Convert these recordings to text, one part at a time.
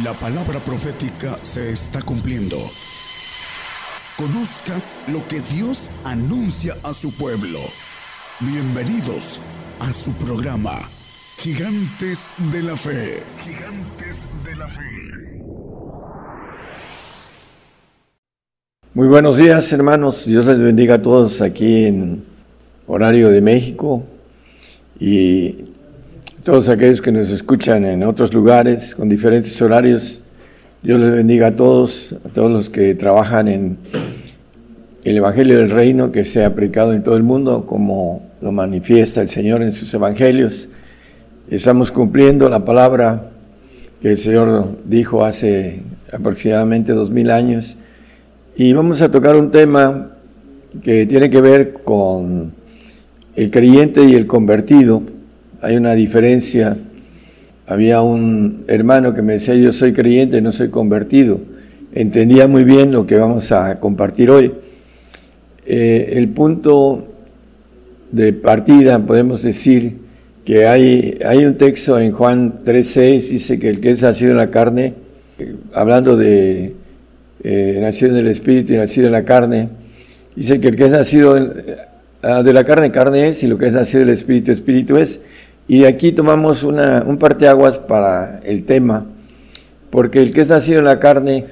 La palabra profética se está cumpliendo. Conozca lo que Dios anuncia a su pueblo. Bienvenidos a su programa, Gigantes de la Fe. Gigantes de la Fe. Muy buenos días hermanos, Dios les bendiga a todos aquí en horario de México y todos aquellos que nos escuchan en otros lugares con diferentes horarios. Dios les bendiga a todos, a todos los que trabajan en el Evangelio del Reino que se ha aplicado en todo el mundo, como lo manifiesta el Señor en sus Evangelios. Estamos cumpliendo la palabra que el Señor dijo hace aproximadamente dos mil años. Y vamos a tocar un tema que tiene que ver con el creyente y el convertido hay una diferencia. Había un hermano que me decía, yo soy creyente, no soy convertido. Entendía muy bien lo que vamos a compartir hoy. Eh, el punto de partida, podemos decir, que hay, hay un texto en Juan 3.6, dice que el que es nacido en la carne, eh, hablando de eh, nacido en el Espíritu y nacido en la carne, dice que el que es nacido ah, de la carne, carne es, y lo que es nacido del Espíritu, Espíritu es. Y de aquí tomamos una, un parteaguas para el tema, porque el que es nacido en la carne,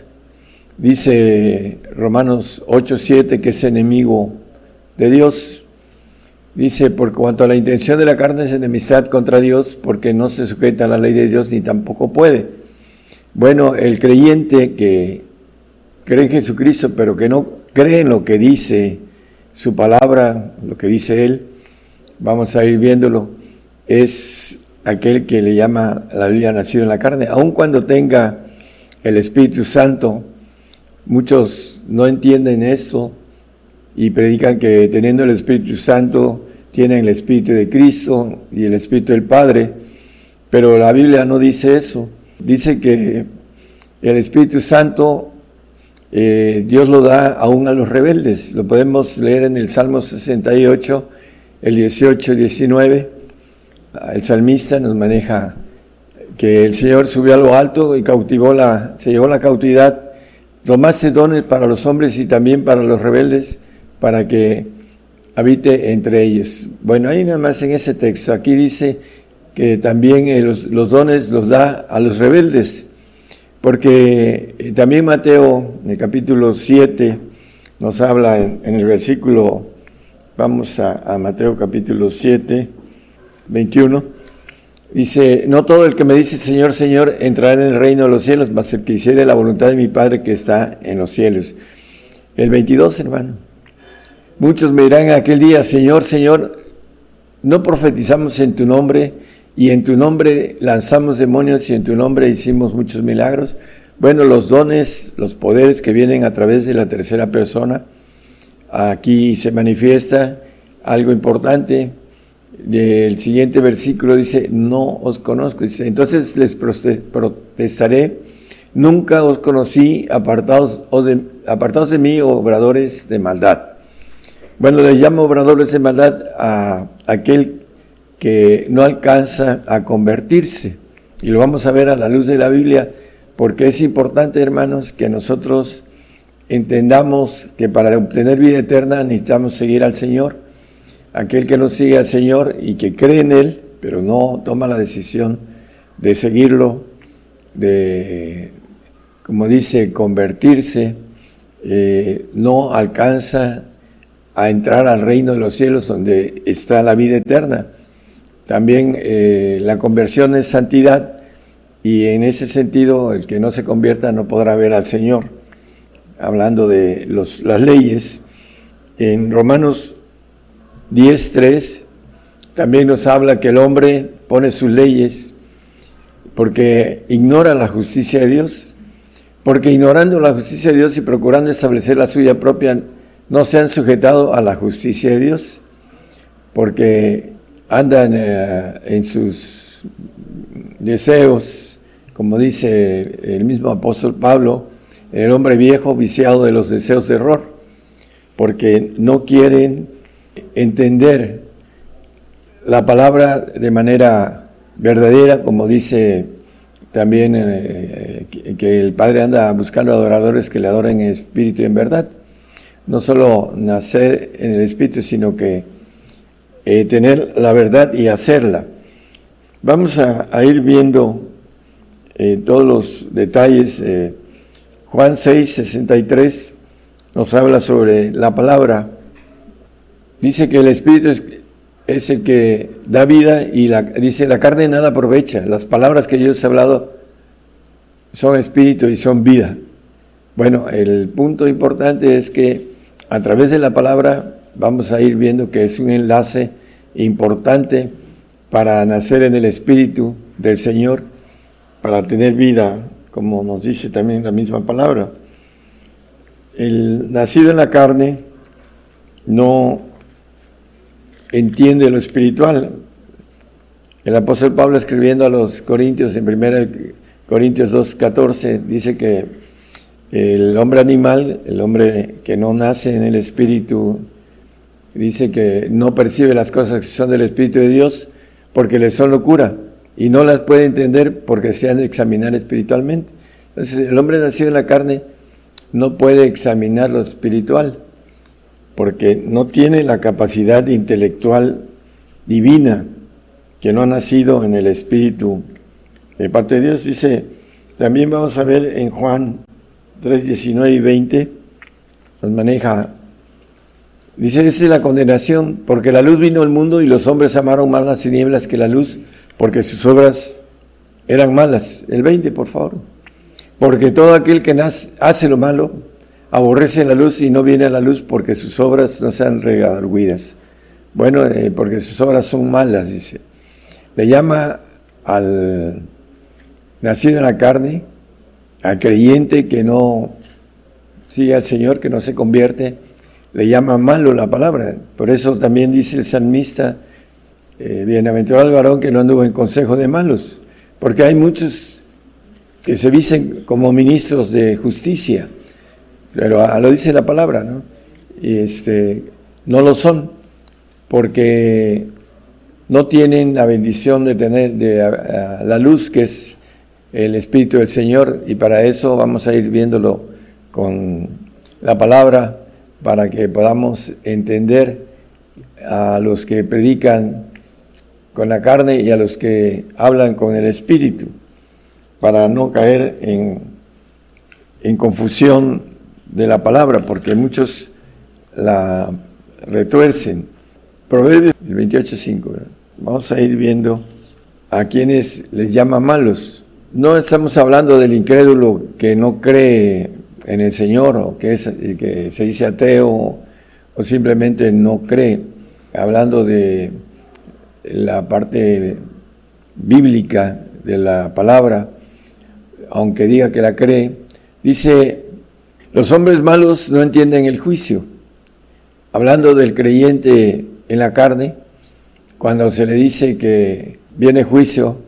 dice Romanos 8:7, que es enemigo de Dios. Dice, por cuanto a la intención de la carne es enemistad contra Dios, porque no se sujeta a la ley de Dios ni tampoco puede. Bueno, el creyente que cree en Jesucristo, pero que no cree en lo que dice su palabra, lo que dice Él, vamos a ir viéndolo es aquel que le llama la Biblia nacido en la carne, aun cuando tenga el Espíritu Santo. Muchos no entienden eso y predican que teniendo el Espíritu Santo tienen el Espíritu de Cristo y el Espíritu del Padre, pero la Biblia no dice eso. Dice que el Espíritu Santo eh, Dios lo da aún a los rebeldes. Lo podemos leer en el Salmo 68, el 18 y 19 el salmista nos maneja que el Señor subió a lo alto y cautivó la, se llevó la cautividad, tomaste dones para los hombres y también para los rebeldes, para que habite entre ellos. Bueno, ahí nada más en ese texto, aquí dice que también eh, los, dones los da a los rebeldes, porque eh, también Mateo, en el capítulo 7, nos habla en, el versículo, vamos a, a Mateo capítulo 7, 21, dice, no todo el que me dice Señor, Señor, entrará en el reino de los cielos, mas el que hiciere la voluntad de mi Padre que está en los cielos. El 22, hermano. Muchos me dirán en aquel día, Señor, Señor, no profetizamos en tu nombre y en tu nombre lanzamos demonios y en tu nombre hicimos muchos milagros. Bueno, los dones, los poderes que vienen a través de la tercera persona, aquí se manifiesta algo importante el siguiente versículo dice, no os conozco. Dice, entonces les protestaré, nunca os conocí, apartados, de, apartados de mí, obradores de maldad. Bueno, le llamo obradores de maldad a aquel que no alcanza a convertirse. Y lo vamos a ver a la luz de la Biblia, porque es importante, hermanos, que nosotros entendamos que para obtener vida eterna necesitamos seguir al Señor aquel que no sigue al Señor y que cree en Él, pero no toma la decisión de seguirlo, de, como dice, convertirse, eh, no alcanza a entrar al reino de los cielos donde está la vida eterna. También eh, la conversión es santidad y en ese sentido el que no se convierta no podrá ver al Señor. Hablando de los, las leyes, en Romanos 10.3 también nos habla que el hombre pone sus leyes porque ignora la justicia de Dios, porque ignorando la justicia de Dios y procurando establecer la suya propia, no se han sujetado a la justicia de Dios, porque andan eh, en sus deseos, como dice el mismo apóstol Pablo, el hombre viejo viciado de los deseos de error, porque no quieren entender la palabra de manera verdadera, como dice también eh, que el Padre anda buscando adoradores que le adoren en espíritu y en verdad. No solo nacer en el espíritu, sino que eh, tener la verdad y hacerla. Vamos a, ir viendo eh, todos los detalles. Juan 6, 63 nos habla sobre la palabra. Dice que el espíritu es, el que da vida y la, dice, la carne nada aprovecha. Las palabras que yo os he hablado son espíritu y son vida. Bueno, el punto importante es que a través de la palabra vamos a ir viendo que es un enlace importante para nacer en el espíritu del Señor, para tener vida, como nos dice también la misma palabra. El nacido en la carne no entiende lo espiritual. El apóstol Pablo escribiendo a los Corintios en 1 Corintios 2.14 dice que el hombre animal, el hombre que no nace en el espíritu, dice que no percibe las cosas que son del espíritu de Dios porque le son locura y no las puede entender porque se han de examinar espiritualmente. Entonces el hombre nacido en la carne no puede examinar lo espiritual porque no tiene la capacidad intelectual divina que no ha nacido en el Espíritu de parte de Dios. Dice, también vamos a ver en Juan 3, 19 y 20, nos maneja, dice, esa es la condenación, porque la luz vino al mundo y los hombres amaron más las tinieblas que la luz, porque sus obras eran malas. El 20, por favor. Porque todo aquel que hace lo malo, aborrece la luz y no viene a la luz porque sus obras no sean redarguidas. Bueno, eh, porque sus obras son malas, dice. Le llama al nacido en la carne, al creyente que no sigue al Señor, que no se convierte, le llama malo la palabra. Por eso también dice el salmista, eh, bienaventurado el varón que no anduvo en consejo de malos, porque hay muchos que se dicen como ministros de justicia, pero ah, lo dice la palabra, ¿no? Y este, no lo son, porque no tienen la bendición de tener la luz que es el Espíritu del Señor, y para eso vamos a ir viéndolo con la palabra, para que podamos entender a los que predican con la carne y a los que hablan con el Espíritu, para no caer en, en confusión de la palabra, porque muchos la retuercen. Proverbios 28.5. Vamos a ir viendo a quienes les llama malos. No estamos hablando del incrédulo que no cree en el Señor o que, es, que se dice ateo o simplemente no cree. Hablando de la parte bíblica de la palabra, aunque diga que la cree, dice los hombres malos no entienden el juicio. Hablando del creyente en la carne, cuando se le dice que viene juicio,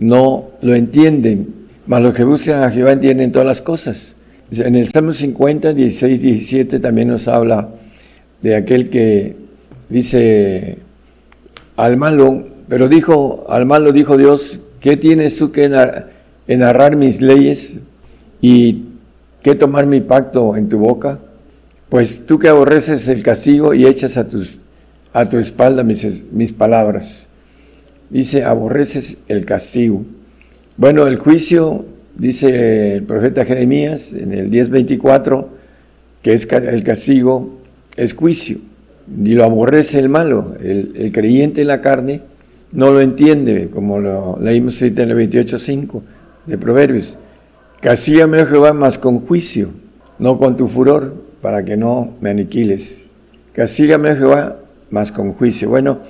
no lo entienden, mas los que buscan a Jehová entienden todas las cosas. En el Salmo 50, 16, 17 también nos habla de aquel que dice al malo, pero dijo, al malo dijo Dios, ¿qué tienes tú que narrar mis leyes y ¿Qué tomar mi pacto en tu boca? Pues tú que aborreces el castigo y echas a, tus, a tu espalda mis, mis palabras. Dice, aborreces el castigo. Bueno, el juicio, dice el profeta Jeremías en el 10.24, que es el castigo, es juicio. Y lo aborrece el malo. El, creyente en la carne no lo entiende, como lo leímos en el 28.5 de Proverbios. Castígame, oh Jehová, más con juicio, no con tu furor, para que no me aniquiles. Castígame, oh Jehová, más con juicio. Bueno,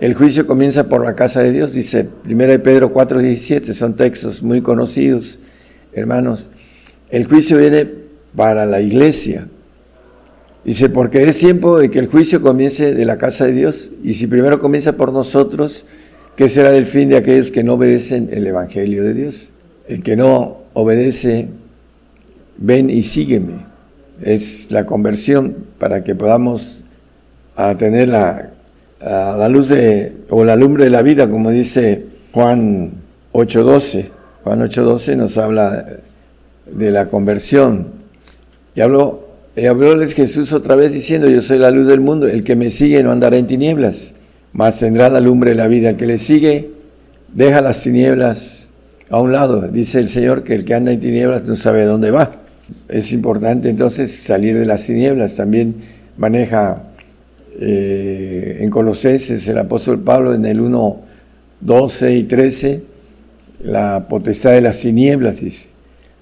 el juicio comienza por la casa de Dios, dice 1 Pedro 4:17, son textos muy conocidos, hermanos. El juicio viene para la iglesia. Dice, porque es tiempo de que el juicio comience de la casa de Dios. Y si primero comienza por nosotros, ¿qué será el fin de aquellos que no obedecen el Evangelio de Dios? El que no obedece, ven y sígueme. Es la conversión para que podamos a tener la, la luz de, o la lumbre de la vida, como dice Juan 8:12. Juan 8:12 nos habla de la conversión. Y habló, y hablóles Jesús otra vez diciendo, yo soy la luz del mundo, el que me sigue no andará en tinieblas, mas tendrá la lumbre de la vida. El que le sigue deja las tinieblas a un lado. Dice el Señor que el que anda en tinieblas no sabe dónde va. Es importante entonces salir de las tinieblas. También maneja eh, en Colosenses el apóstol Pablo en el 1, 12 y 13 la potestad de las tinieblas, dice.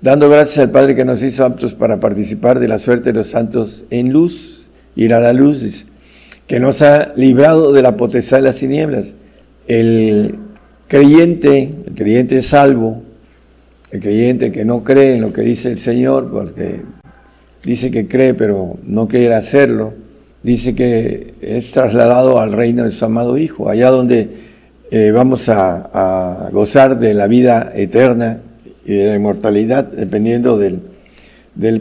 Dando gracias al Padre que nos hizo aptos para participar de la suerte de los santos en luz, ir a la luz, dice, que nos ha librado de la potestad de las tinieblas. El creyente, el creyente salvo, el creyente que no cree en lo que dice el Señor, porque dice que cree pero no quiere hacerlo, dice que es trasladado al reino de su amado Hijo, allá donde eh, vamos a, gozar de la vida eterna y de la inmortalidad, dependiendo del,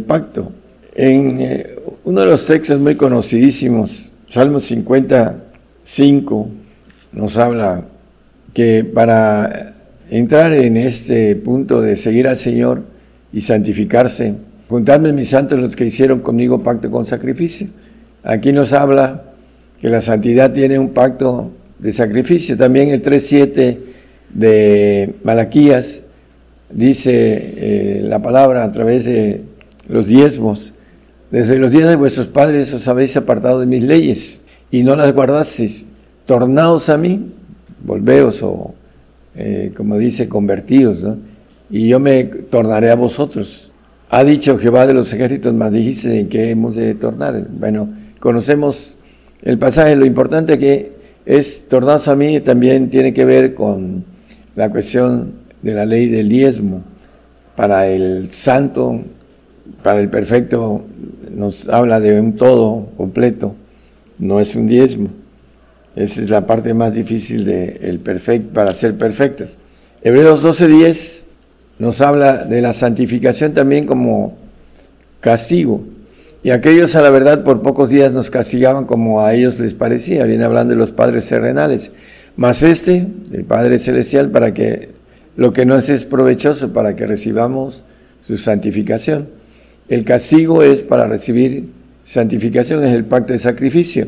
pacto. En eh, uno de los textos muy conocidísimos, Salmo 55, nos habla que para entrar en este punto de seguir al Señor y santificarse, juntadme mis santos los que hicieron conmigo pacto con sacrificio. Aquí nos habla que la santidad tiene un pacto de sacrificio. También el 3.7 de Malaquías dice eh, la palabra a través de los diezmos. Desde los días de vuestros padres os habéis apartado de mis leyes y no las guardasteis. Tornaos a mí, volveos o, eh, como dice, convertidos, y yo me tornaré a vosotros. Ha dicho Jehová de los ejércitos, más dijiste en qué hemos de tornar. Bueno, conocemos el pasaje, lo importante que es tornados a mí también tiene que ver con la cuestión de la ley del diezmo. Para el santo, para el perfecto, nos habla de un todo completo, no es un diezmo. Esa es la parte más difícil de el perfecto, para ser perfectos. Hebreos 12:10 nos habla de la santificación también como castigo. Y aquellos a la verdad por pocos días nos castigaban como a ellos les parecía, viene hablando de los padres terrenales. Mas este, el Padre Celestial, para que lo que no es es provechoso, para que recibamos su santificación. El castigo es para recibir santificación, es el pacto de sacrificio.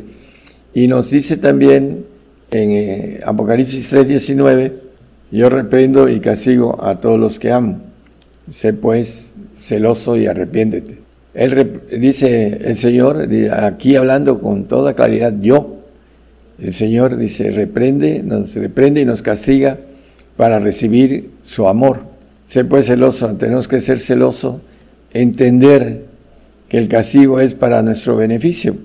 Y nos dice también en eh, Apocalipsis 3:19, yo reprendo y castigo a todos los que amo. Sé pues celoso y arrepiéntete. Él dice el Señor, aquí hablando con toda claridad, yo, el Señor dice, reprende, nos reprende y nos castiga para recibir su amor. Sé pues celoso, tenemos que ser celoso, entender que el castigo es para nuestro beneficio,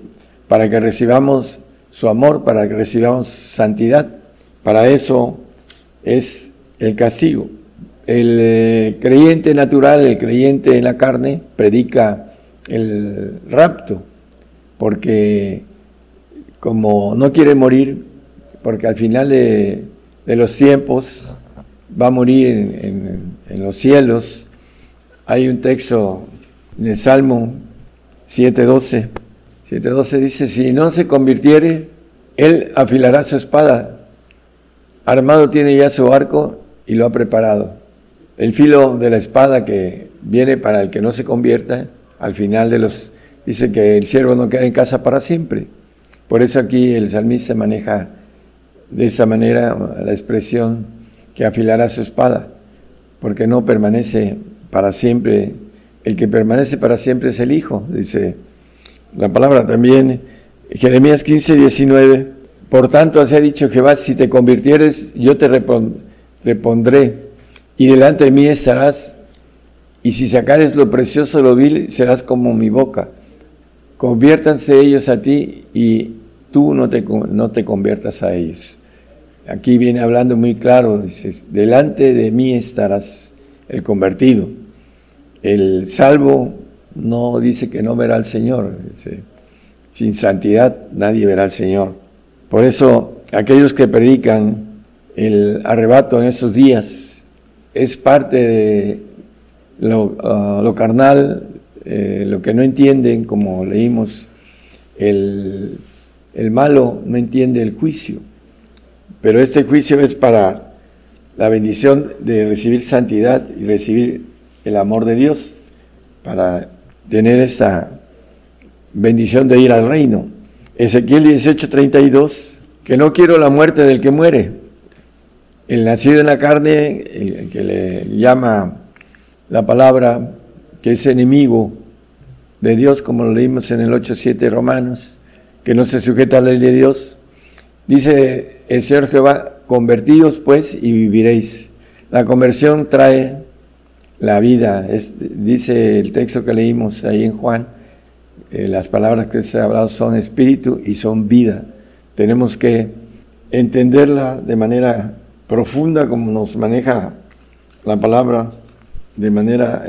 para que recibamos su amor, para que recibamos santidad. Para eso es el castigo. El eh, creyente natural, el creyente en la carne, predica el rapto, porque como no quiere morir, porque al final de, los tiempos va a morir en, los cielos, hay un texto en el Salmo 7.12, 7.12 dice, si no se convirtiere, él afilará su espada, armado tiene ya su arco y lo ha preparado. El filo de la espada que viene para el que no se convierta al final de los, dice que el siervo no queda en casa para siempre. Por eso aquí el salmista maneja de esa manera la expresión que afilará su espada, porque no permanece para siempre. El que permanece para siempre es el Hijo, dice la palabra también. Jeremías 15, 19. Por tanto, así ha dicho Jehová, si te convirtieres, yo te repondré, y delante de mí estarás y si sacares lo precioso, lo vil, serás como mi boca. Conviértanse ellos a ti y tú no te, no te conviertas a ellos. Aquí viene hablando muy claro, dice, delante de mí estarás el convertido. El salvo no dice que no verá al Señor. sin santidad nadie verá al Señor. Por eso aquellos que predican el arrebato en esos días es parte de lo, lo carnal, eh, lo que no entienden, como leímos, el, el malo no entiende el juicio, pero este juicio es para la bendición de recibir santidad y recibir el amor de Dios para tener esa bendición de ir al reino. Ezequiel 18:32, que no quiero la muerte del que muere. El nacido en la carne, el que le llama la palabra, que es enemigo de Dios, como lo leímos en el 8.7 Romanos, que no se sujeta a la ley de Dios. Dice el Señor Jehová, convertíos pues y viviréis. La conversión trae la vida, dice el texto que leímos ahí en Juan, eh, las palabras que se ha hablado son espíritu y son vida. Tenemos que entenderla de manera profunda como nos maneja la palabra, de manera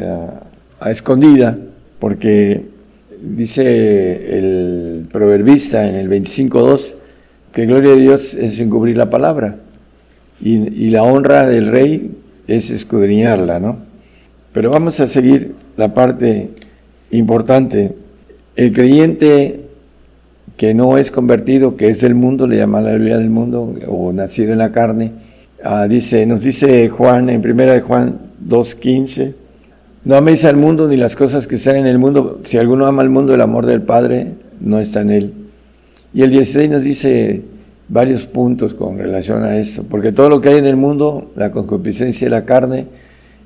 eh, escondida, porque dice el proverbista en el 25.2 que gloria de Dios es encubrir la palabra y, y la honra del rey es escudriñarla, ¿no? Pero vamos a seguir la parte importante el creyente que no es convertido, que es del mundo, le llama la Biblia del mundo, o nacido en la carne, ah, dice, nos dice Juan, en primera de Juan 2.15, no améis al mundo ni las cosas que están en el mundo, si alguno ama al mundo, el amor del Padre no está en él. Y el 16 nos dice varios puntos con relación a esto, porque todo lo que hay en el mundo, la concupiscencia de la carne,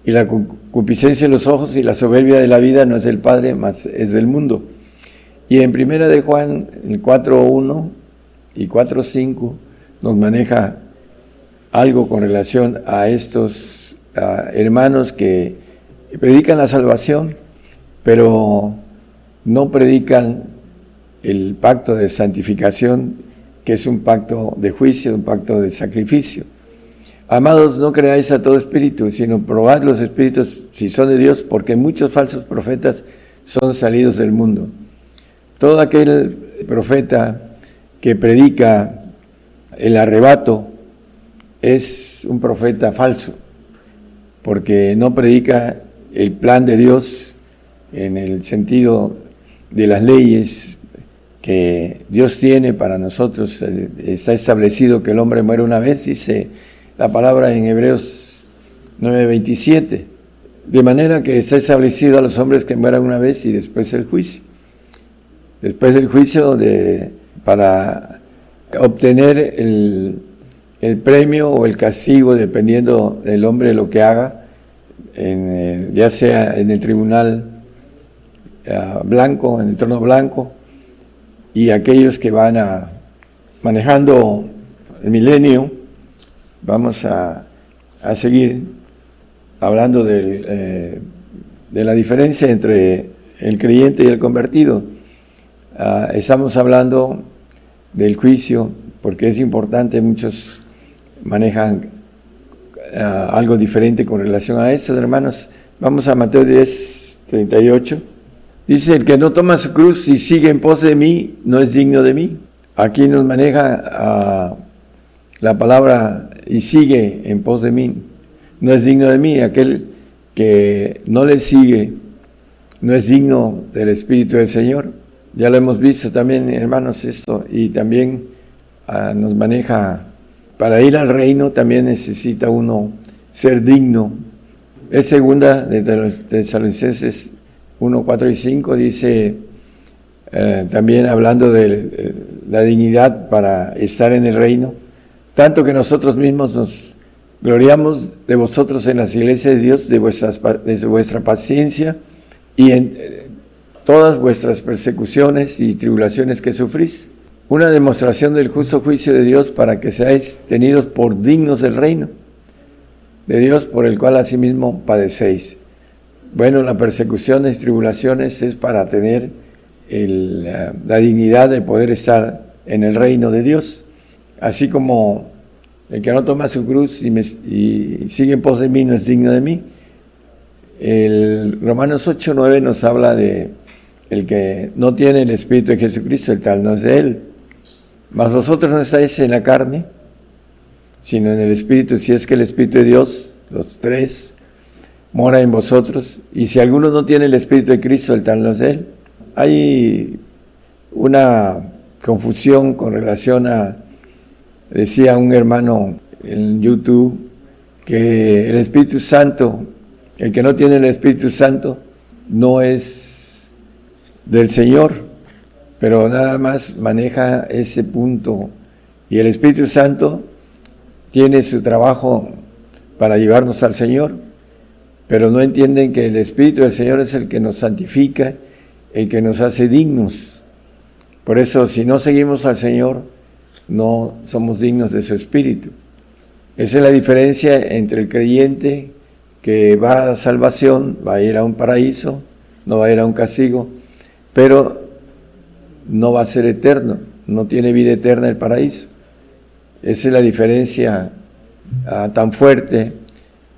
y la concupiscencia de los ojos y la soberbia de la vida no es del Padre, más es del mundo. Y en primera de Juan, el 4.1 y 4.5 nos maneja algo con relación a estos hermanos que predican la salvación, pero no predican el pacto de santificación, que es un pacto de juicio, un pacto de sacrificio. Amados, no creáis a todo espíritu, sino probad los espíritus si son de Dios, porque muchos falsos profetas son salidos del mundo. Todo aquel profeta que predica el arrebato es un profeta falso, porque no predica el plan de Dios en el sentido de las leyes que Dios tiene para nosotros. Está establecido que el hombre muere una vez, dice la palabra en Hebreos 9:27, de manera que está establecido a los hombres que mueran una vez y después el juicio. Después del juicio de, para obtener el, premio o el castigo, dependiendo del hombre lo que haga, eh, ya sea en el tribunal eh, blanco, en el trono blanco, y aquellos que van a manejando el milenio, vamos a, seguir hablando eh, de la diferencia entre el creyente y el convertido. Ah, estamos hablando del juicio, porque es importante, muchos manejan ah, algo diferente con relación a esto, hermanos. Vamos a Mateo 10, 38. Dice, el que no toma su cruz y sigue en pos de mí, no es digno de mí. Aquí nos maneja ah, la palabra y sigue en pos de mí, no es digno de mí. Aquel que no le sigue, no es digno del Espíritu del Señor. Ya lo hemos visto también, hermanos, esto, y también ah, nos maneja, para ir al reino también necesita uno ser digno. Es segunda de Tesalonicenses 1, 4 y 5, dice, eh, también hablando de eh, la dignidad para estar en el reino, tanto que nosotros mismos nos gloriamos de vosotros en las iglesias de Dios, de, vuestras, vuestra paciencia y en, todas vuestras persecuciones y tribulaciones que sufrís. Una demostración del justo juicio de Dios para que seáis tenidos por dignos del reino de Dios por el cual asimismo padecéis. Bueno, las persecuciones y tribulaciones es para tener la, dignidad de poder estar en el reino de Dios, así como el que no toma su cruz y, sigue en pos de mí no es digno de mí. El Romanos 8, 9 nos habla de el que no tiene el Espíritu de Jesucristo, el tal no es de él. Mas vosotros no estáis en la carne, sino en el Espíritu, si es que el Espíritu de Dios, los tres, mora en vosotros. Y si alguno no tiene el Espíritu de Cristo, el tal no es de él. Hay una confusión con relación a, decía un hermano en YouTube, que el Espíritu Santo, el que no tiene el Espíritu Santo, no es del Señor, pero nada más maneja ese punto. Y el Espíritu Santo tiene su trabajo para llevarnos al Señor, pero no entienden que el Espíritu del Señor es el que nos santifica, el que nos hace dignos. Por eso, si no seguimos al Señor, no somos dignos de su Espíritu. Esa es la diferencia entre el creyente que va a salvación, va a ir a un paraíso, no va a ir a un castigo, pero no va a ser eterno, no tiene vida eterna el paraíso. Esa es la diferencia ah, tan fuerte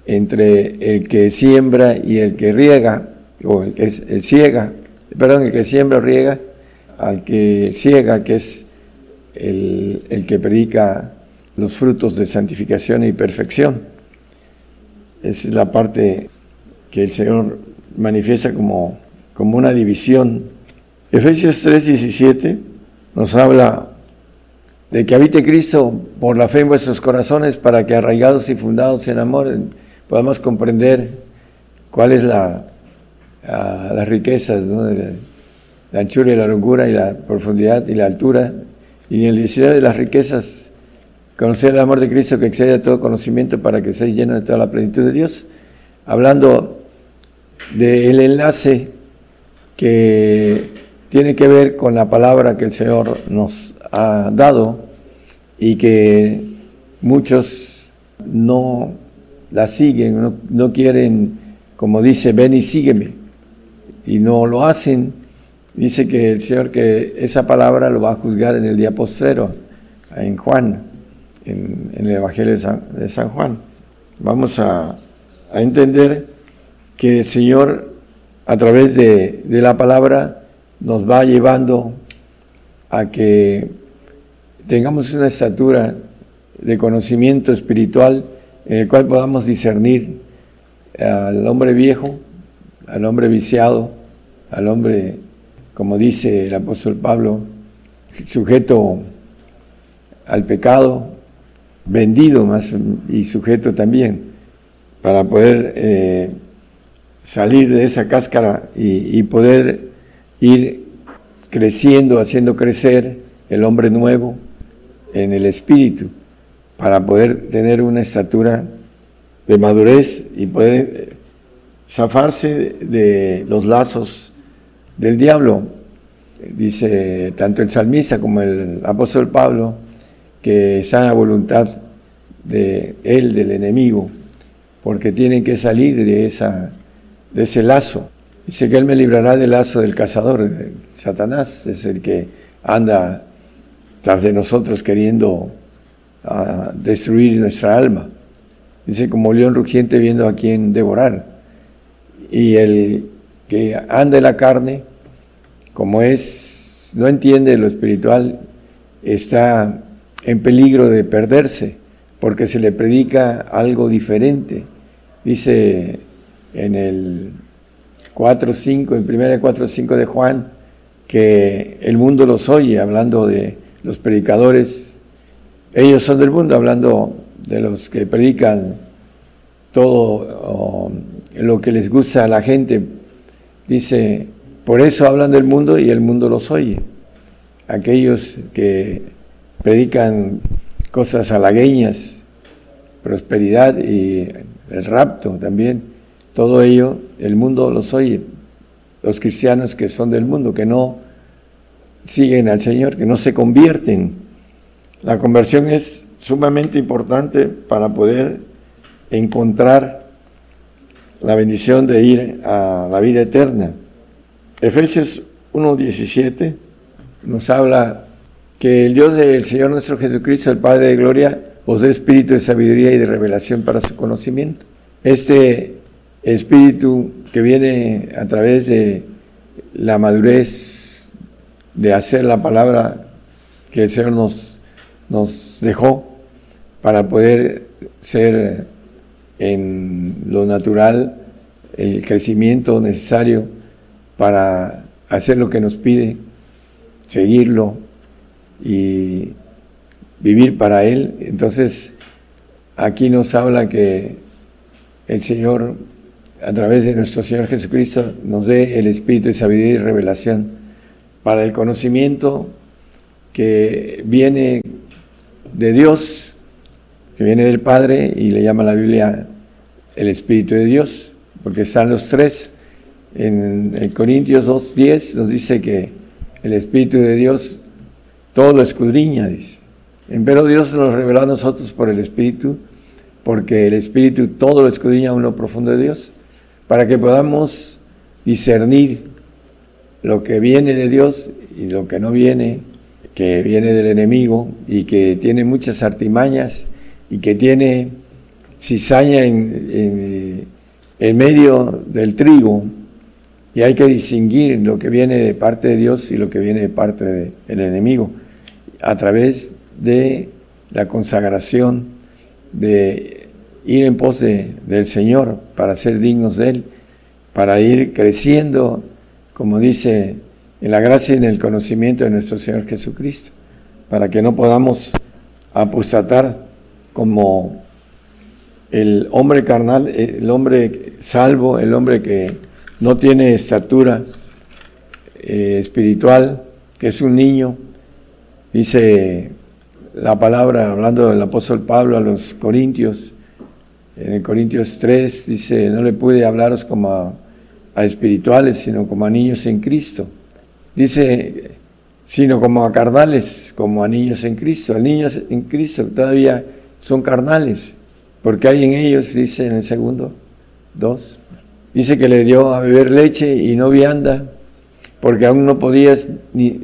entre el que siembra y el que riega, o el que el ciega, perdón, el que siembra riega, al que ciega, que es el, que predica los frutos de santificación y perfección. Esa es la parte que el Señor manifiesta como, como una división. Efesios 3:17 nos habla de que habite Cristo por la fe en vuestros corazones para que arraigados y fundados en amor podamos comprender cuál es la, las riquezas, la anchura y la longura y la profundidad y la altura y en el de las riquezas conocer el amor de Cristo que excede a todo conocimiento para que sea lleno de toda la plenitud de Dios. Hablando del enlace que tiene que ver con la palabra que el Señor nos ha dado y que muchos no la siguen, no, quieren, como dice, ven y sígueme, y no lo hacen. Dice que el Señor que esa palabra lo va a juzgar en el día postero, en Juan, en, el Evangelio de San, Juan. Vamos a, a entender que el Señor a través de, la palabra nos va llevando a que tengamos una estatura de conocimiento espiritual en el cual podamos discernir al hombre viejo, al hombre viciado, al hombre, como dice el apóstol Pablo, sujeto al pecado, vendido más y sujeto también, para poder eh, salir de esa cáscara y, poder ir creciendo, haciendo crecer el hombre nuevo en el espíritu, para poder tener una estatura de madurez y poder zafarse de los lazos del diablo. Dice tanto el salmista como el apóstol Pablo que sana voluntad de él, del enemigo, porque tienen que salir de esa de ese lazo. Dice que Él me librará del lazo del cazador. Satanás es el que anda tras de nosotros queriendo ah, destruir nuestra alma. Dice como león rugiente viendo a quien devorar. Y el que anda en la carne, como es, no entiende lo espiritual, está en peligro de perderse, porque se le predica algo diferente. Dice en el 4.5, en primera 4.5 de Juan, que el mundo los oye, hablando de los predicadores. Ellos son del mundo, hablando de los que predican todo lo que les gusta a la gente. Dice, por eso hablan del mundo y el mundo los oye. Aquellos que predican cosas halagueñas, prosperidad y el rapto también todo ello, el mundo los oye, los cristianos que son del mundo, que no siguen al Señor, que no se convierten. La conversión es sumamente importante para poder encontrar la bendición de ir a la vida eterna. Efesios 1.17 nos habla que el Dios del Señor nuestro Jesucristo, el Padre de Gloria, os dé espíritu de sabiduría y de revelación para su conocimiento. Este espíritu que viene a través de la madurez de hacer la palabra que el Señor nos, nos dejó para poder ser en lo natural el crecimiento necesario para hacer lo que nos pide, seguirlo y vivir para Él. Entonces, aquí nos habla que el Señor, a través de nuestro Señor Jesucristo, nos dé el espíritu de sabiduría y revelación para el conocimiento que viene de Dios, que viene del Padre, y le llama la Biblia el Espíritu de Dios, porque están los tres. En, en Corintios 2.10 nos dice que el Espíritu de Dios todo lo escudriña, dice. Pero Dios nos reveló a nosotros por el Espíritu, porque el Espíritu todo lo escudriña a uno profundo de Dios, para que podamos discernir lo que viene de Dios y lo que no viene, que viene del enemigo y que tiene muchas artimañas y que tiene cizaña en, en, medio del trigo y hay que distinguir lo que viene de parte de Dios y lo que viene de parte del enemigo a través de la consagración, de ir en pos del Señor para ser dignos de Él, para ir creciendo, como dice, en la gracia y en el conocimiento de nuestro Señor Jesucristo, para que no podamos apostatar como el hombre carnal, el hombre salvo, el hombre que no tiene estatura eh, espiritual, que es un niño, dice la palabra, hablando del apóstol Pablo a los Corintios, en el Corintios 3 dice, no le pude hablaros como a, a, espirituales, sino como a niños en Cristo. Dice, sino como a carnales, como a niños en Cristo. Niños en Cristo todavía son carnales, porque hay en ellos, dice en el segundo, dos. Dice que le dio a beber leche y no vianda, porque aún no podías, ni,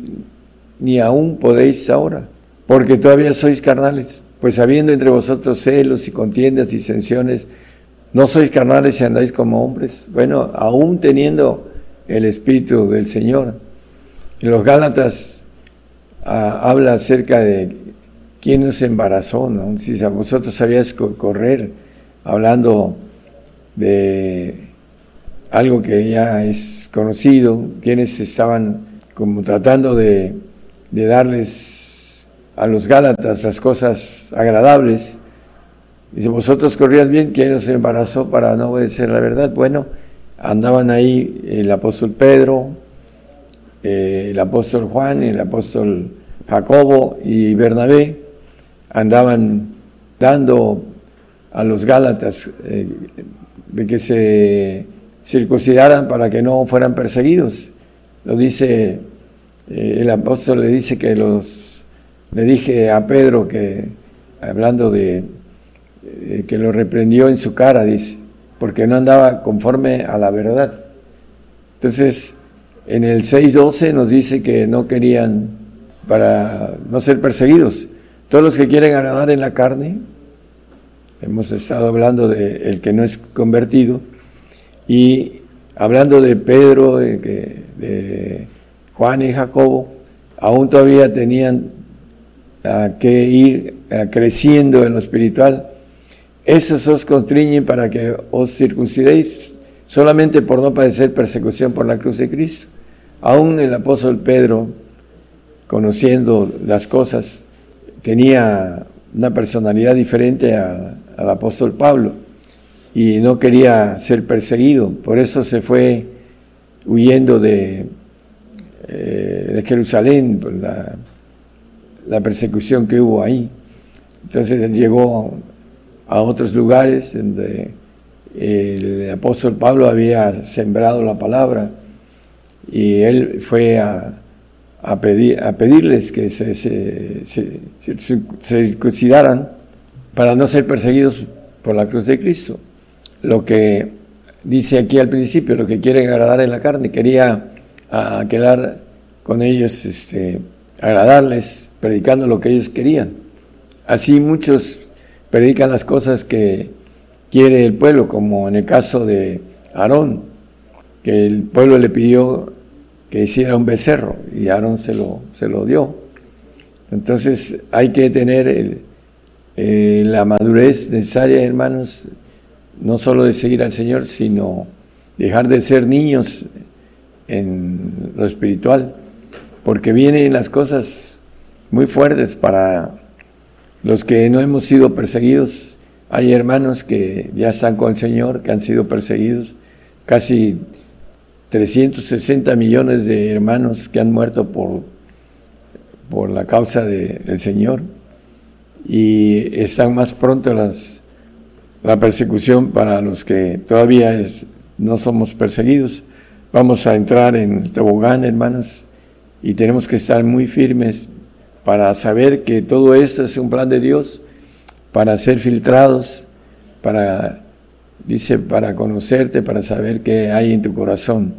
ni aún podéis ahora porque todavía sois carnales, pues habiendo entre vosotros celos y contiendas, y disensiones, no sois carnales y andáis como hombres. Bueno, aún teniendo el Espíritu del Señor. En los Gálatas ah, habla acerca de quién nos embarazó, ¿no? Si a vosotros sabías correr, hablando de algo que ya es conocido, quienes estaban como tratando de, de darles a los Gálatas las cosas agradables. Dice, vosotros corrías bien, ¿quién os embarazó para no obedecer la verdad? Bueno, andaban ahí el apóstol Pedro, eh, el apóstol Juan, el apóstol Jacobo y Bernabé, andaban dando a los Gálatas eh, de que se circuncidaran para que no fueran perseguidos. Lo dice, eh, el apóstol le dice que los le dije a Pedro que, hablando de, eh, que lo reprendió en su cara, dice, porque no andaba conforme a la verdad. Entonces, en el 6.12 nos dice que no querían, para no ser perseguidos, todos los que quieren agradar en la carne, hemos estado hablando de el que no es convertido, y hablando de Pedro, de, de Juan y Jacobo, aún todavía tenían que ir creciendo en lo espiritual. Esos os constriñen para que os circuncidéis solamente por no padecer persecución por la cruz de Cristo. Aún el apóstol Pedro, conociendo las cosas, tenía una personalidad diferente al apóstol Pablo y no quería ser perseguido. Por eso se fue huyendo de, eh, de Jerusalén, por la la persecución que hubo ahí. Entonces él llegó a otros lugares donde el apóstol Pablo había sembrado la palabra y él fue a, pedir, a pedirles que se, se, se, circuncidaran para no ser perseguidos por la cruz de Cristo. Lo que dice aquí al principio, lo que quiere agradar en la carne, quería quedar con ellos, este, agradarles, predicando lo que ellos querían. Así muchos predican las cosas que quiere el pueblo, como en el caso de Aarón, que el pueblo le pidió que hiciera un becerro y Aarón se lo, se lo dio. Entonces hay que tener eh, la madurez necesaria, hermanos, no solo de seguir al Señor, sino dejar de ser niños en lo espiritual, porque vienen las cosas muy fuertes para los que no hemos sido perseguidos, Hay hermanos que ya están con el Señor, que han sido perseguidos, casi 360 millones de hermanos que han muerto por, por la causa del Señor y están más pronto la persecución para los que todavía no somos perseguidos. Vamos a entrar en tobogán, hermanos, y tenemos que estar muy firmes para saber que todo esto es un plan de Dios, para ser filtrados, para, dice, para conocerte, para saber qué hay en tu corazón.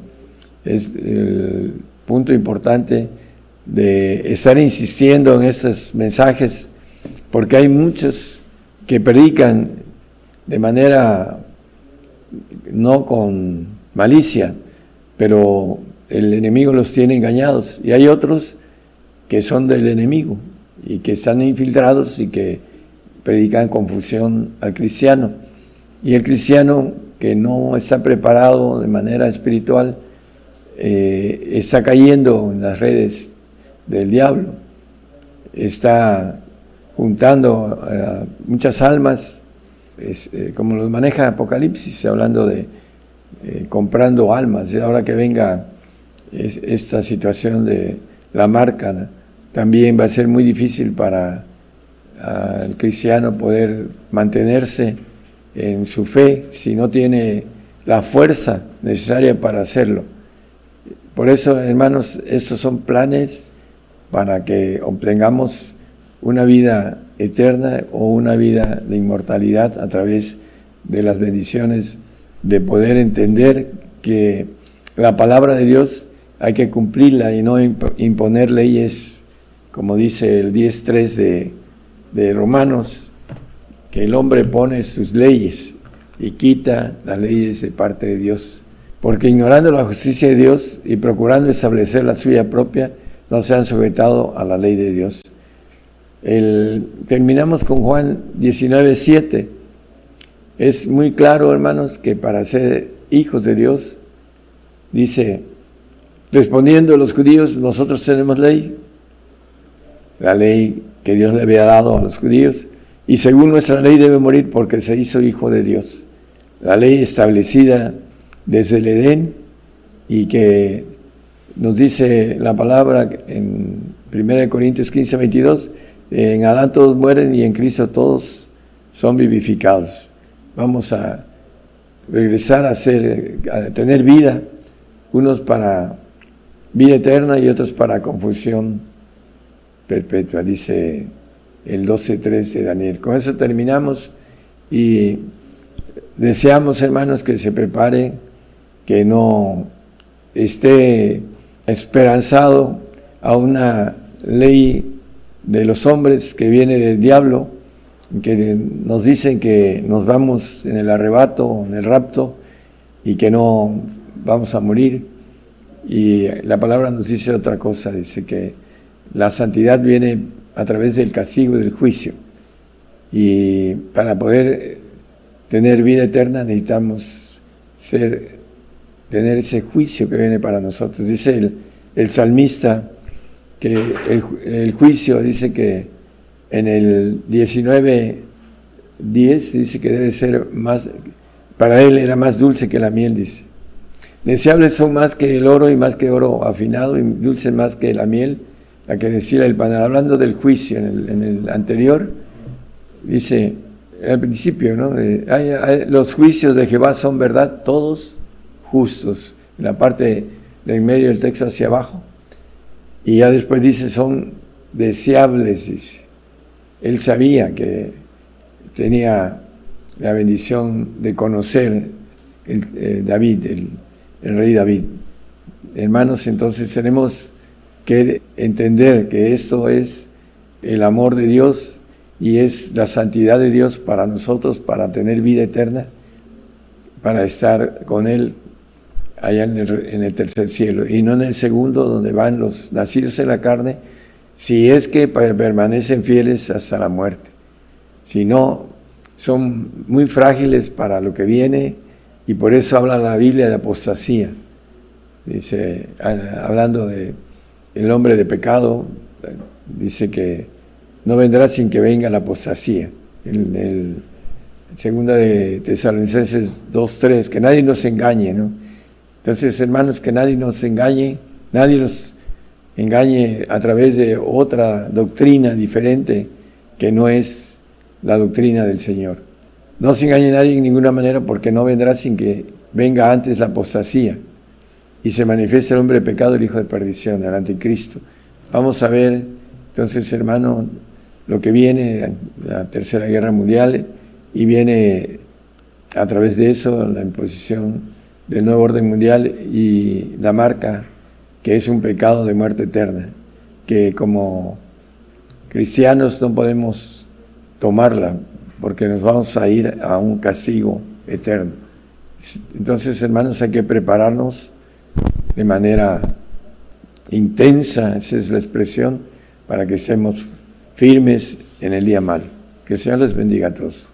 Es el punto importante de estar insistiendo en estos mensajes, porque hay muchos que predican de manera no con malicia, pero el enemigo los tiene engañados. Y hay otros que son del enemigo y que están infiltrados y que predican confusión al cristiano. Y el cristiano que no está preparado de manera espiritual eh, está cayendo en las redes del diablo, está juntando muchas almas, eh, como los maneja Apocalipsis, hablando de eh, comprando almas. Y ahora que venga esta situación de la marca, también va a ser muy difícil para el cristiano poder mantenerse en su fe si no tiene la fuerza necesaria para hacerlo. Por eso, hermanos, estos son planes para que obtengamos una vida eterna o una vida de inmortalidad a través de las bendiciones de poder entender que la palabra de Dios hay que cumplirla y no imponer leyes, como dice el 10.3 de, de Romanos, que el hombre pone sus leyes y quita las leyes de parte de Dios. Porque ignorando la justicia de Dios y procurando establecer la suya propia, no se han sujetado a la ley de Dios. terminamos con Juan 19.7. Es muy claro, hermanos, que para ser hijos de Dios, dice, respondiendo a los judíos, nosotros tenemos ley, la ley que Dios le había dado a los judíos, y según nuestra ley debe morir porque se hizo hijo de Dios. La ley establecida desde el Edén y que nos dice la palabra en 1 Corintios 15, 22, en Adán todos mueren y en Cristo todos son vivificados. Vamos a regresar a, ser, a tener vida, unos para vida eterna y otros para confusión perpetua, dice el 12.3 de Daniel. Con eso terminamos y deseamos, hermanos, que se prepare, que no esté esperanzado a una ley de los hombres que viene del diablo, que nos dicen que nos vamos en el arrebato, en el rapto, y que no vamos a morir. Y la palabra nos dice otra cosa, dice que la santidad viene a través del castigo y del juicio. Y para poder tener vida eterna necesitamos ser, tener ese juicio que viene para nosotros. Dice el, el salmista que el, juicio dice que en el 19, 10 dice que debe ser más, para él era más dulce que la miel, dice. Deseables son más que el oro y más que oro afinado y dulce más que la miel la que decía el panel, hablando del juicio en el, anterior, dice al principio, ¿no? los juicios de Jehová son verdad, todos justos, en la parte de en medio del texto hacia abajo, y ya después dice son deseables. Él sabía que tenía la bendición de conocer el, eh, David, el, el rey David. Hermanos, entonces tenemos que entender que esto es el amor de Dios y es la santidad de Dios para nosotros, para tener vida eterna, para estar con Él allá en el, tercer cielo y no en el segundo donde van los nacidos en la carne, si es que permanecen fieles hasta la muerte. Si no, son muy frágiles para lo que viene y por eso habla la Biblia de apostasía. Dice, hablando de el hombre de pecado dice que no vendrá sin que venga la apostasía. El, segunda de Tesalonicenses 2.3, que nadie nos engañe, ¿no? Entonces, hermanos, que nadie nos engañe, nadie nos engañe a través de otra doctrina diferente que no es la doctrina del Señor. No se engañe nadie en ninguna manera porque no vendrá sin que venga antes la apostasía y se manifieste el hombre de pecado, el hijo de perdición, el anticristo. Vamos a ver, entonces, hermano, lo que viene, la tercera guerra mundial, y viene a través de eso la imposición del nuevo orden mundial y la marca que es un pecado de muerte eterna, que como cristianos no podemos tomarla porque nos vamos a ir a un castigo eterno. Entonces, hermanos, hay que prepararnos de manera intensa, esa es la expresión, para que estemos firmes en el día mal. Que el Señor les bendiga a todos.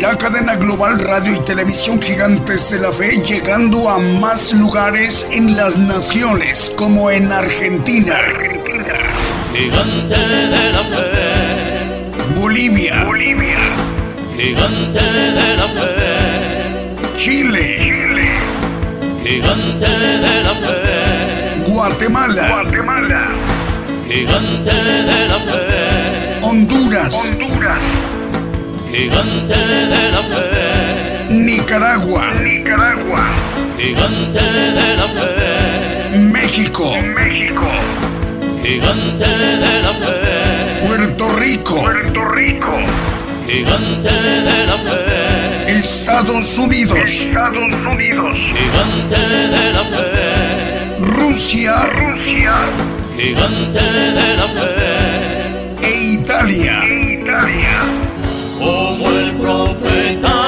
La cadena global radio y televisión gigantes de la fe llegando a más lugares en las naciones como en Argentina. Argentina. Gigante de la fe. Bolivia. Bolivia. Gigante de la fe. Chile. Chile. Gigante de la fe. Guatemala. Guatemala. Gigante de la fe. Honduras. Honduras. Gigante de la fe. Nicaragua. Nicaragua. Gigante de la fe. México. México. Gigante de la fe. Puerto Rico. Puerto Rico. Gigante de la fe. Estados Unidos. Estados Unidos. Gigante de la fe. Rusia. Rusia. Gigante de la fe. E Italia. Italia. Como el profeta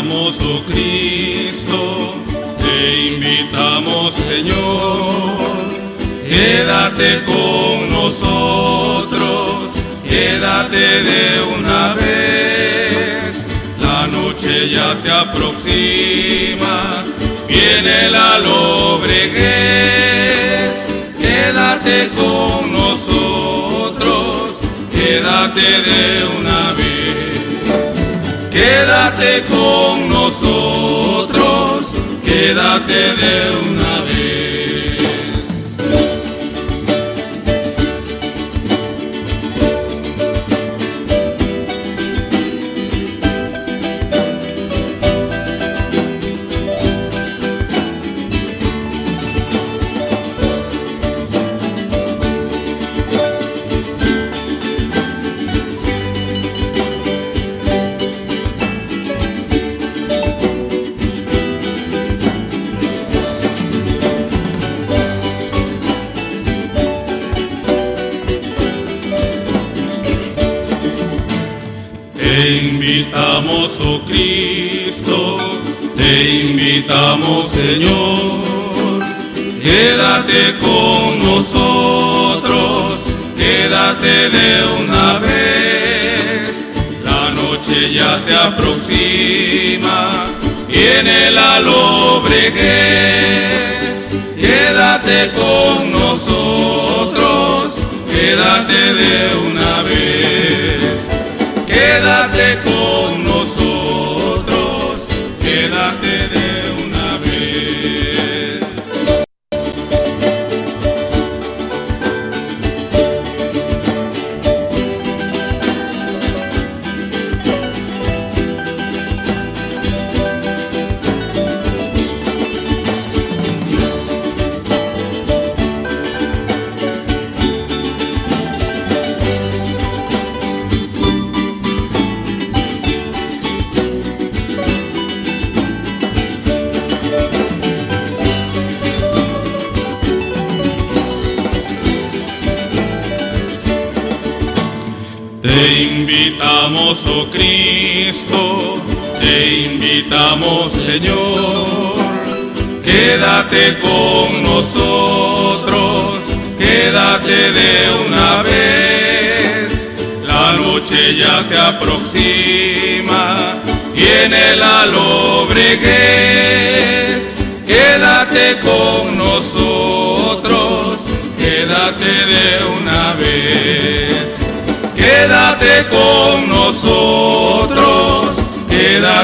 Invitamos, oh Cristo, te invitamos, Señor. Quédate con nosotros, quédate de una vez. La noche ya se aproxima, viene la lobreguez. Quédate con nosotros, quédate de una vez. Quédate con nosotros, quédate de una vez. Señor. Quédate con nosotros, quédate de una vez. La noche ya se aproxima, viene la lobreguez. Quédate con nosotros, quédate de una vez.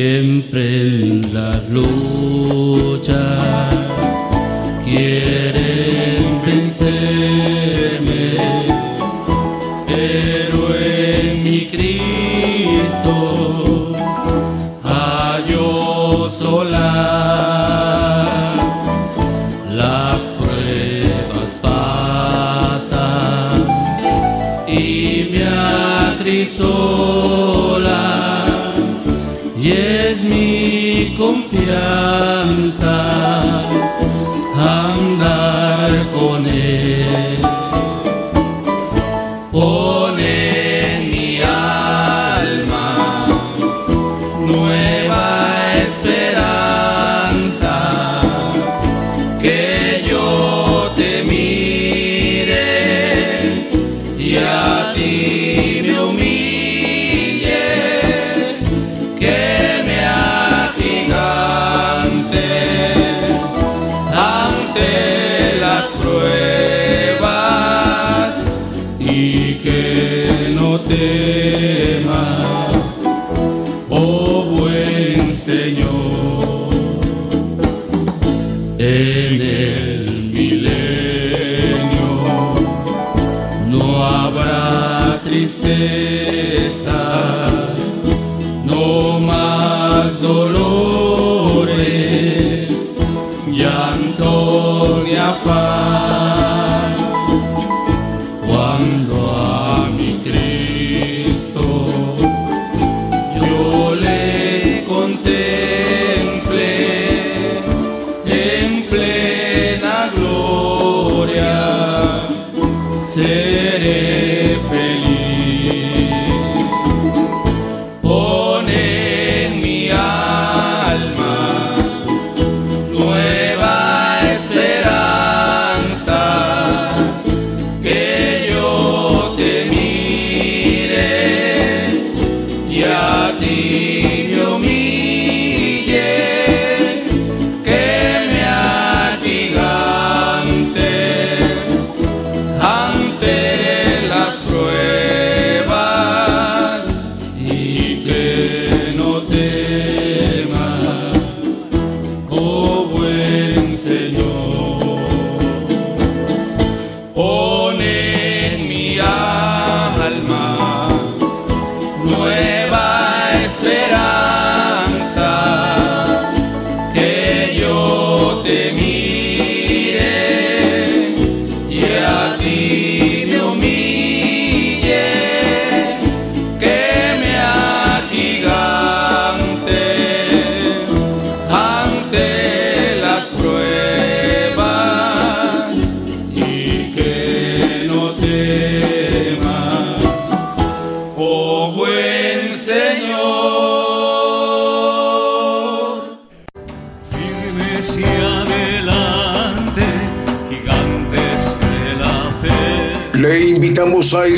siempre en la lucha. confianza.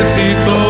Ejércitos.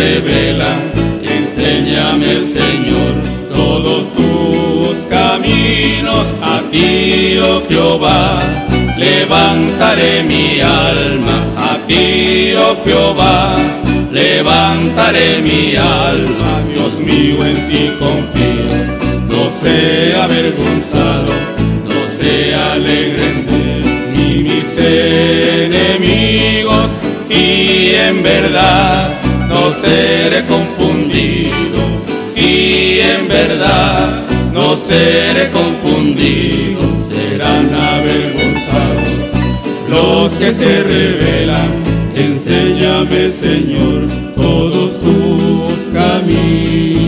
Rebelan. Enséñame, Señor, todos tus caminos. A ti, oh Jehová, levantaré mi alma. A ti, oh Jehová, levantaré mi alma. Dios mío, en ti confío. No sea avergonzado, no sea alegre ni mis enemigos si en verdad no seré confundido, si en verdad no seré confundido, serán avergonzados los que se rebelan. Enséñame, Señor, todos tus caminos.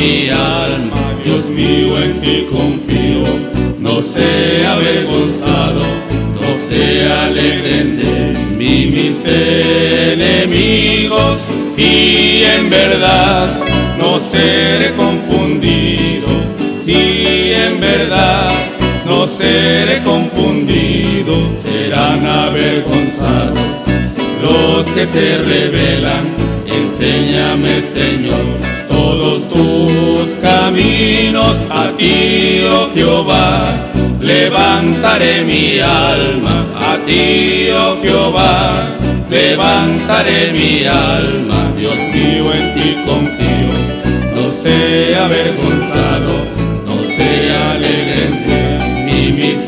Mi alma, Dios mío, en ti confío, no sea avergonzado, no sea alegre de mí mis enemigos, si en verdad no seré confundido, si en verdad no seré confundido, serán avergonzados los que se rebelan. Enséñame, Señor, todos tus caminos a ti, oh Jehová, levantaré mi alma a ti, oh Jehová, levantaré mi alma, Dios mío, en ti confío, no sea avergonzado, no sea alegre, ni mis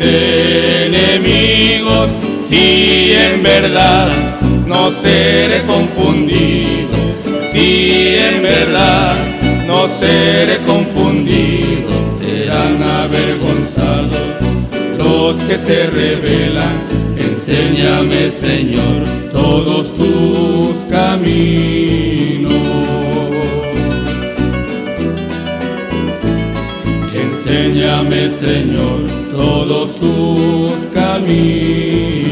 enemigos, si en verdad no seré confundido, si en verdad no seré confundido, serán avergonzados los que se rebelan. Enséñame, Señor, todos tus caminos. Enséñame, Señor, todos tus caminos.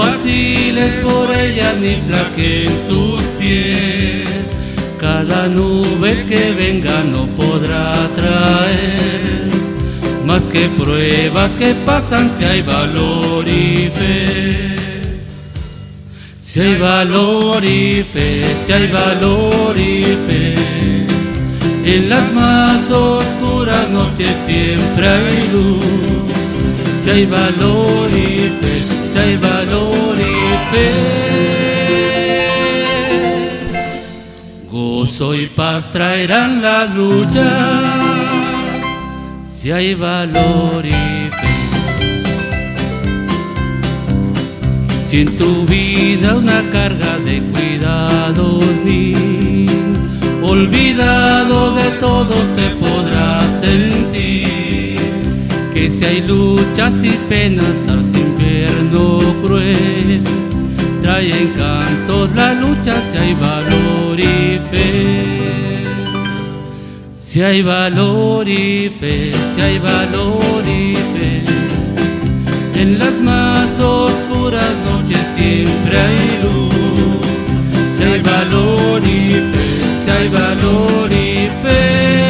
vaciles por ella ni flaquen tus pies. Cada nube que venga no podrá traer más que pruebas que pasan si hay valor y fe. Si hay valor y fe, si hay valor y fe. En las más oscuras noches siempre hay luz. Si hay valor y fe, si hay valor y fe. Gozo y paz traerán la lucha, si hay valor y fe. Si en tu vida una carga de cuidados mil, olvidado de todo te podrás sentir, que si hay luchas y penas, cruel. Trae encantos la lucha si hay valor y fe. Si hay valor y fe, si hay valor y fe. En las más oscuras noches siempre hay luz. Si hay valor y fe, si hay valor y fe.